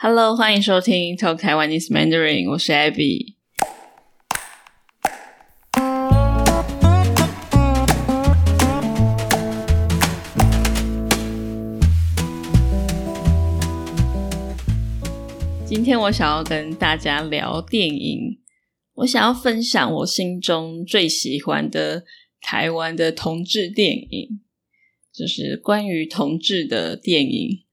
Hello，欢迎收听 Talk Taiwanese Mandarin，我是 Abby。今天我想要跟大家聊电影，我想要分享我心中最喜欢的台湾的同志电影，就是关于同志的电影。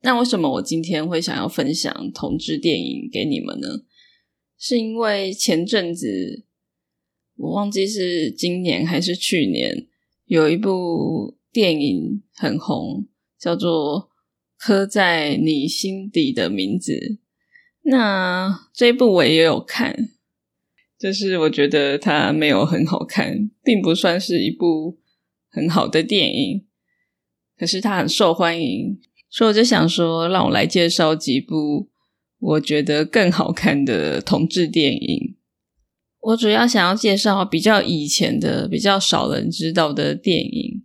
那为什么我今天会想要分享同志电影给你们呢？是因为前阵子我忘记是今年还是去年，有一部电影很红，叫做《刻在你心底的名字》。那这一部我也有看，就是我觉得它没有很好看，并不算是一部很好的电影，可是它很受欢迎。所以我就想说，让我来介绍几部我觉得更好看的同志电影。我主要想要介绍比较以前的、比较少人知道的电影，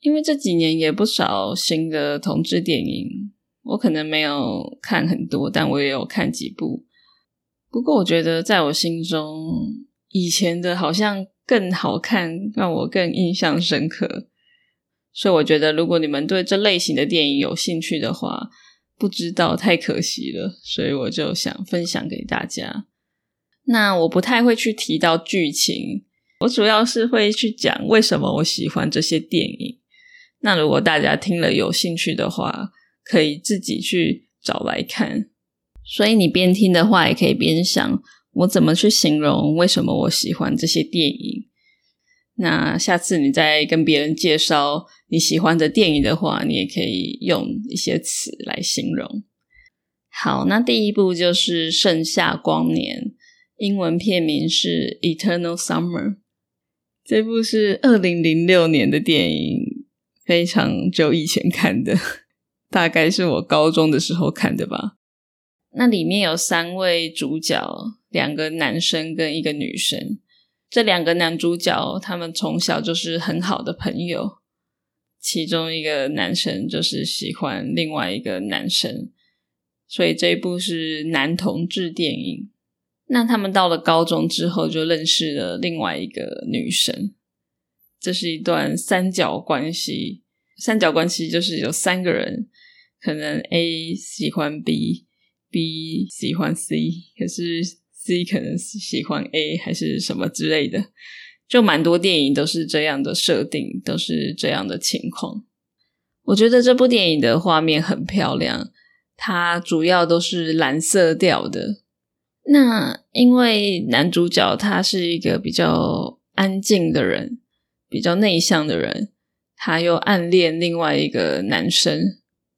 因为这几年也不少新的同志电影，我可能没有看很多，但我也有看几部。不过我觉得，在我心中，以前的好像更好看，让我更印象深刻。所以我觉得，如果你们对这类型的电影有兴趣的话，不知道太可惜了。所以我就想分享给大家。那我不太会去提到剧情，我主要是会去讲为什么我喜欢这些电影。那如果大家听了有兴趣的话，可以自己去找来看。所以你边听的话，也可以边想我怎么去形容为什么我喜欢这些电影。那下次你再跟别人介绍。你喜欢的电影的话，你也可以用一些词来形容。好，那第一部就是《盛夏光年》，英文片名是《Eternal Summer》。这部是二零零六年的电影，非常久以前看的，大概是我高中的时候看的吧。那里面有三位主角，两个男生跟一个女生。这两个男主角，他们从小就是很好的朋友。其中一个男生就是喜欢另外一个男生，所以这一部是男同志电影。那他们到了高中之后，就认识了另外一个女生。这是一段三角关系，三角关系就是有三个人，可能 A 喜欢 B，B 喜欢 C，可是 C 可能喜欢 A 还是什么之类的。就蛮多电影都是这样的设定，都是这样的情况。我觉得这部电影的画面很漂亮，它主要都是蓝色调的。那因为男主角他是一个比较安静的人，比较内向的人，他又暗恋另外一个男生，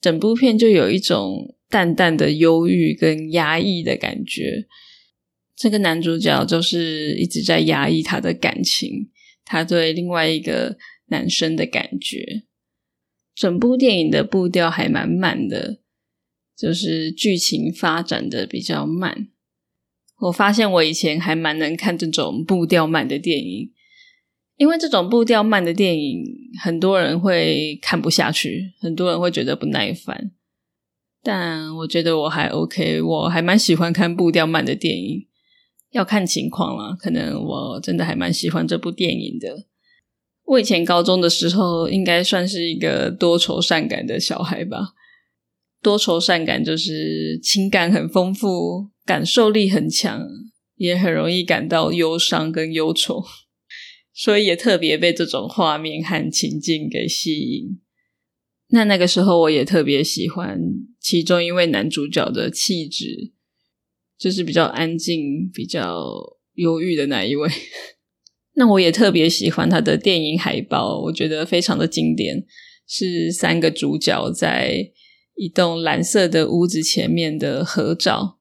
整部片就有一种淡淡的忧郁跟压抑的感觉。这个男主角就是一直在压抑他的感情，他对另外一个男生的感觉。整部电影的步调还蛮慢的，就是剧情发展的比较慢。我发现我以前还蛮能看这种步调慢的电影，因为这种步调慢的电影，很多人会看不下去，很多人会觉得不耐烦。但我觉得我还 OK，我还蛮喜欢看步调慢的电影。要看情况了，可能我真的还蛮喜欢这部电影的。我以前高中的时候，应该算是一个多愁善感的小孩吧。多愁善感就是情感很丰富，感受力很强，也很容易感到忧伤跟忧愁，所以也特别被这种画面和情境给吸引。那那个时候，我也特别喜欢其中一位男主角的气质。就是比较安静、比较忧郁的那一位。那我也特别喜欢他的电影海报，我觉得非常的经典，是三个主角在一栋蓝色的屋子前面的合照。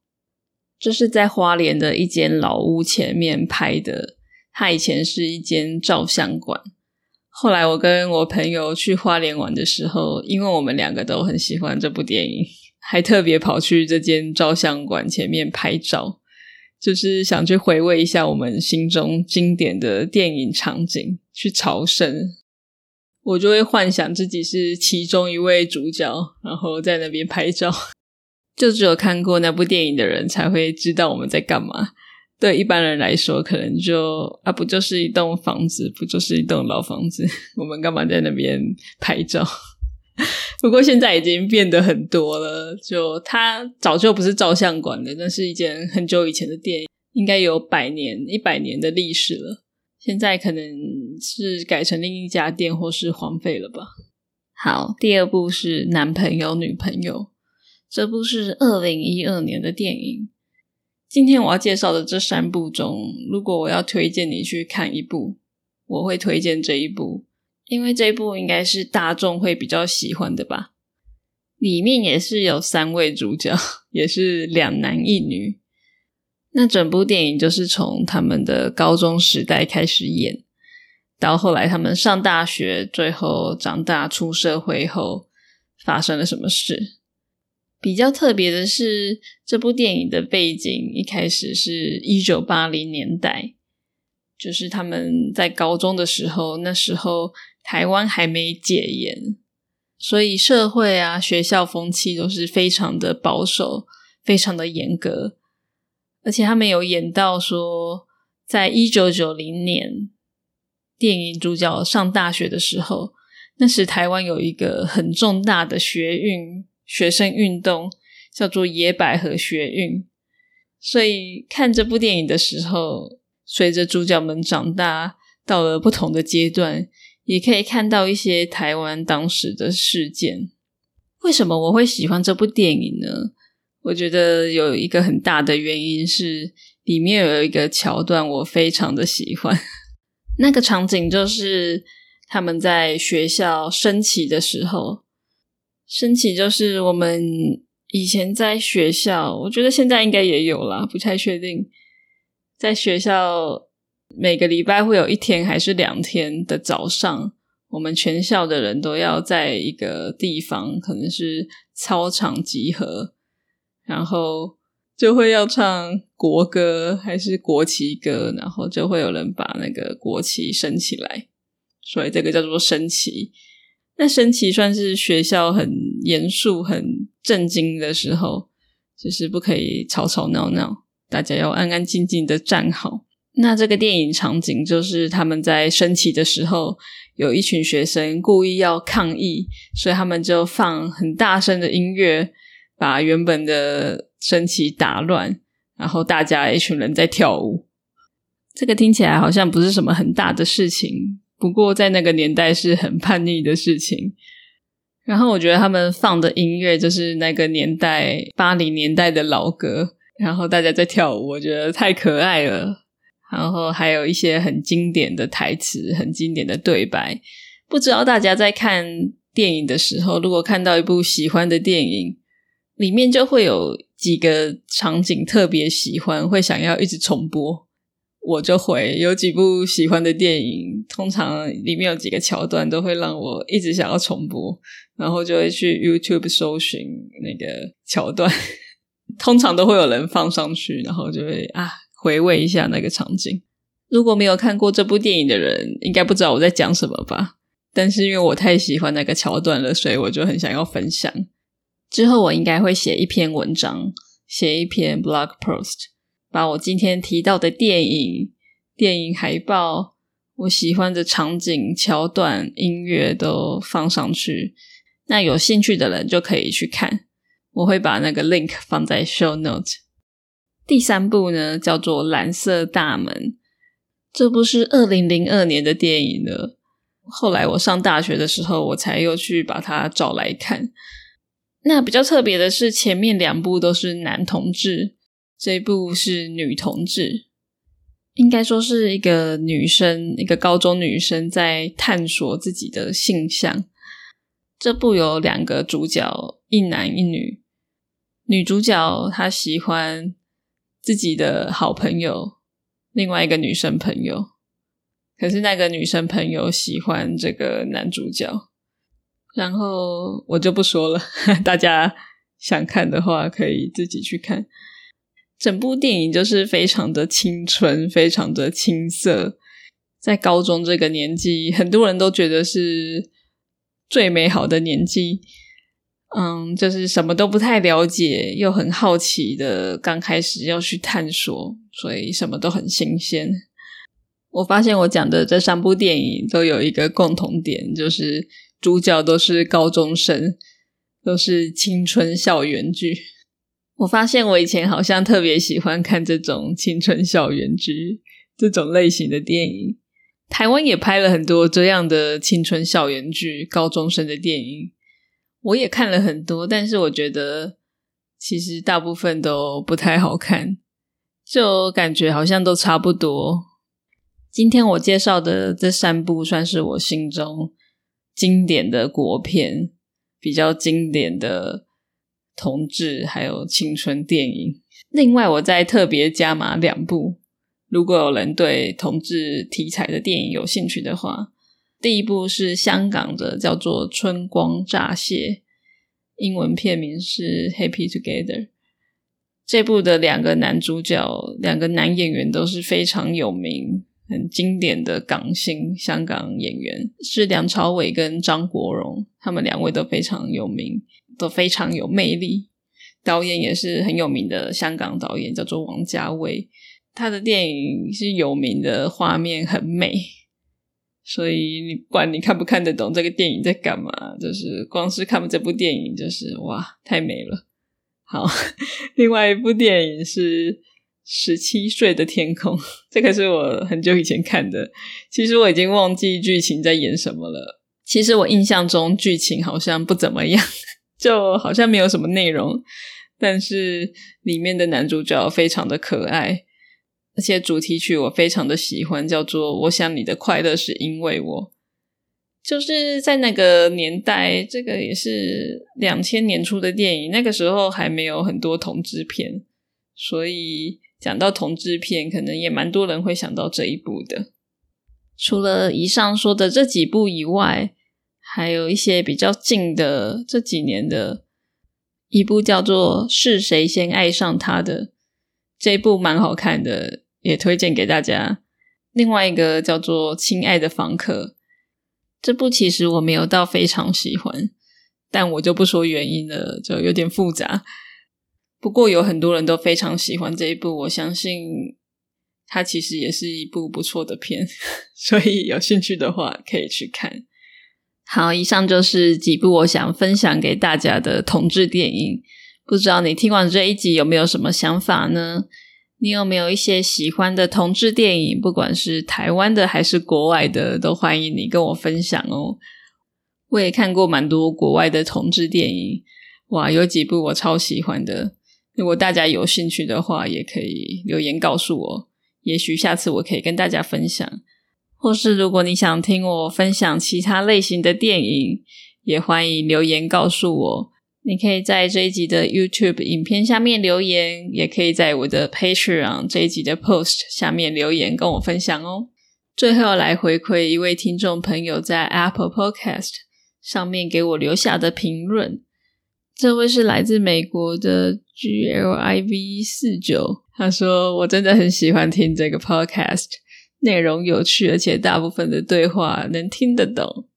这是在花莲的一间老屋前面拍的，它以前是一间照相馆。后来我跟我朋友去花莲玩的时候，因为我们两个都很喜欢这部电影。还特别跑去这间照相馆前面拍照，就是想去回味一下我们心中经典的电影场景，去朝圣。我就会幻想自己是其中一位主角，然后在那边拍照。就只有看过那部电影的人才会知道我们在干嘛。对一般人来说，可能就啊，不就是一栋房子，不就是一栋老房子，我们干嘛在那边拍照？不过现在已经变得很多了，就它早就不是照相馆了，那是一件很久以前的店，应该有百年、一百年的历史了。现在可能是改成另一家店，或是荒废了吧。好，第二部是男朋友女朋友，这部是二零一二年的电影。今天我要介绍的这三部中，如果我要推荐你去看一部，我会推荐这一部，因为这部应该是大众会比较喜欢的吧。里面也是有三位主角，也是两男一女。那整部电影就是从他们的高中时代开始演，到后来他们上大学，最后长大出社会后发生了什么事。比较特别的是，这部电影的背景一开始是一九八零年代，就是他们在高中的时候，那时候台湾还没戒严，所以社会啊、学校风气都是非常的保守、非常的严格。而且他们有演到说，在一九九零年，电影主角上大学的时候，那时台湾有一个很重大的学运。学生运动叫做野百合学运，所以看这部电影的时候，随着主角们长大到了不同的阶段，也可以看到一些台湾当时的事件。为什么我会喜欢这部电影呢？我觉得有一个很大的原因是里面有一个桥段我非常的喜欢，那个场景就是他们在学校升旗的时候。升旗就是我们以前在学校，我觉得现在应该也有啦，不太确定。在学校每个礼拜会有一天还是两天的早上，我们全校的人都要在一个地方，可能是操场集合，然后就会要唱国歌还是国旗歌，然后就会有人把那个国旗升起来，所以这个叫做升旗。那升旗算是学校很严肃、很震惊的时候，就是不可以吵吵闹闹，大家要安安静静的站好。那这个电影场景就是他们在升旗的时候，有一群学生故意要抗议，所以他们就放很大声的音乐，把原本的升旗打乱，然后大家一群人在跳舞。这个听起来好像不是什么很大的事情。不过在那个年代是很叛逆的事情，然后我觉得他们放的音乐就是那个年代八零年代的老歌，然后大家在跳舞，我觉得太可爱了。然后还有一些很经典的台词、很经典的对白。不知道大家在看电影的时候，如果看到一部喜欢的电影，里面就会有几个场景特别喜欢，会想要一直重播。我就会有几部喜欢的电影，通常里面有几个桥段都会让我一直想要重播，然后就会去 YouTube 搜寻那个桥段，通常都会有人放上去，然后就会啊回味一下那个场景。如果没有看过这部电影的人，应该不知道我在讲什么吧？但是因为我太喜欢那个桥段了，所以我就很想要分享。之后我应该会写一篇文章，写一篇 blog post。把我今天提到的电影、电影海报、我喜欢的场景、桥段、音乐都放上去，那有兴趣的人就可以去看。我会把那个 link 放在 show note。第三部呢，叫做《蓝色大门》，这部是二零零二年的电影了。后来我上大学的时候，我才又去把它找来看。那比较特别的是，前面两部都是男同志。这一部是女同志，应该说是一个女生，一个高中女生在探索自己的性向。这部有两个主角，一男一女。女主角她喜欢自己的好朋友，另外一个女生朋友。可是那个女生朋友喜欢这个男主角，然后我就不说了，大家想看的话可以自己去看。整部电影就是非常的青春，非常的青涩。在高中这个年纪，很多人都觉得是最美好的年纪。嗯，就是什么都不太了解，又很好奇的，刚开始要去探索，所以什么都很新鲜。我发现我讲的这三部电影都有一个共同点，就是主角都是高中生，都是青春校园剧。我发现我以前好像特别喜欢看这种青春校园剧这种类型的电影。台湾也拍了很多这样的青春校园剧，高中生的电影，我也看了很多，但是我觉得其实大部分都不太好看，就感觉好像都差不多。今天我介绍的这三部算是我心中经典的国片，比较经典的同志还有青春电影。另外，我再特别加码两部，如果有人对同志题材的电影有兴趣的话，第一部是香港的，叫做《春光乍泄》，英文片名是《Happy Together》。这部的两个男主角，两个男演员都是非常有名。很经典的港星香港演员是梁朝伟跟张国荣，他们两位都非常有名，都非常有魅力。导演也是很有名的香港导演，叫做王家卫。他的电影是有名的，画面很美，所以你不管你看不看得懂这个电影在干嘛，就是光是看这部电影就是哇，太美了。好，另外一部电影是。十七岁的天空，这个是我很久以前看的。其实我已经忘记剧情在演什么了。其实我印象中剧情好像不怎么样，就好像没有什么内容。但是里面的男主角非常的可爱，而且主题曲我非常的喜欢，叫做《我想你的快乐是因为我》。就是在那个年代，这个也是两千年初的电影，那个时候还没有很多同志片，所以。讲到同志片，可能也蛮多人会想到这一部的。除了以上说的这几部以外，还有一些比较近的这几年的一部叫做《是谁先爱上他的》，这一部蛮好看的，也推荐给大家。另外一个叫做《亲爱的房客》，这部其实我没有到非常喜欢，但我就不说原因了，就有点复杂。不过有很多人都非常喜欢这一部，我相信它其实也是一部不错的片，所以有兴趣的话可以去看。好，以上就是几部我想分享给大家的同志电影。不知道你听完这一集有没有什么想法呢？你有没有一些喜欢的同志电影？不管是台湾的还是国外的，都欢迎你跟我分享哦。我也看过蛮多国外的同志电影，哇，有几部我超喜欢的。如果大家有兴趣的话，也可以留言告诉我，也许下次我可以跟大家分享。或是如果你想听我分享其他类型的电影，也欢迎留言告诉我。你可以在这一集的 YouTube 影片下面留言，也可以在我的 Patreon 这一集的 Post 下面留言跟我分享哦。最后来回馈一位听众朋友在 Apple Podcast 上面给我留下的评论。这位是来自美国的 G L I V 四九，他说：“我真的很喜欢听这个 podcast，内容有趣，而且大部分的对话能听得懂。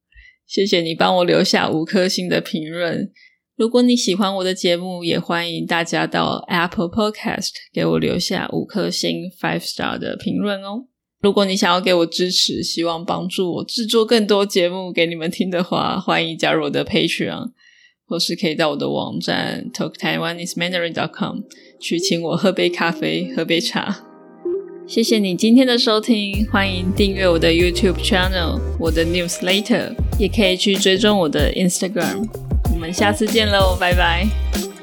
谢谢你帮我留下五颗星的评论。如果你喜欢我的节目，也欢迎大家到 Apple Podcast 给我留下五颗星 five star 的评论哦。如果你想要给我支持，希望帮助我制作更多节目给你们听的话，欢迎加入我的 Patreon。”或是可以到我的网站 talktaiwanesemandarin.com 去请我喝杯咖啡、喝杯茶。谢谢你今天的收听，欢迎订阅我的 YouTube channel，我的 Newsletter，也可以去追踪我的 Instagram。们下次见喽，拜拜。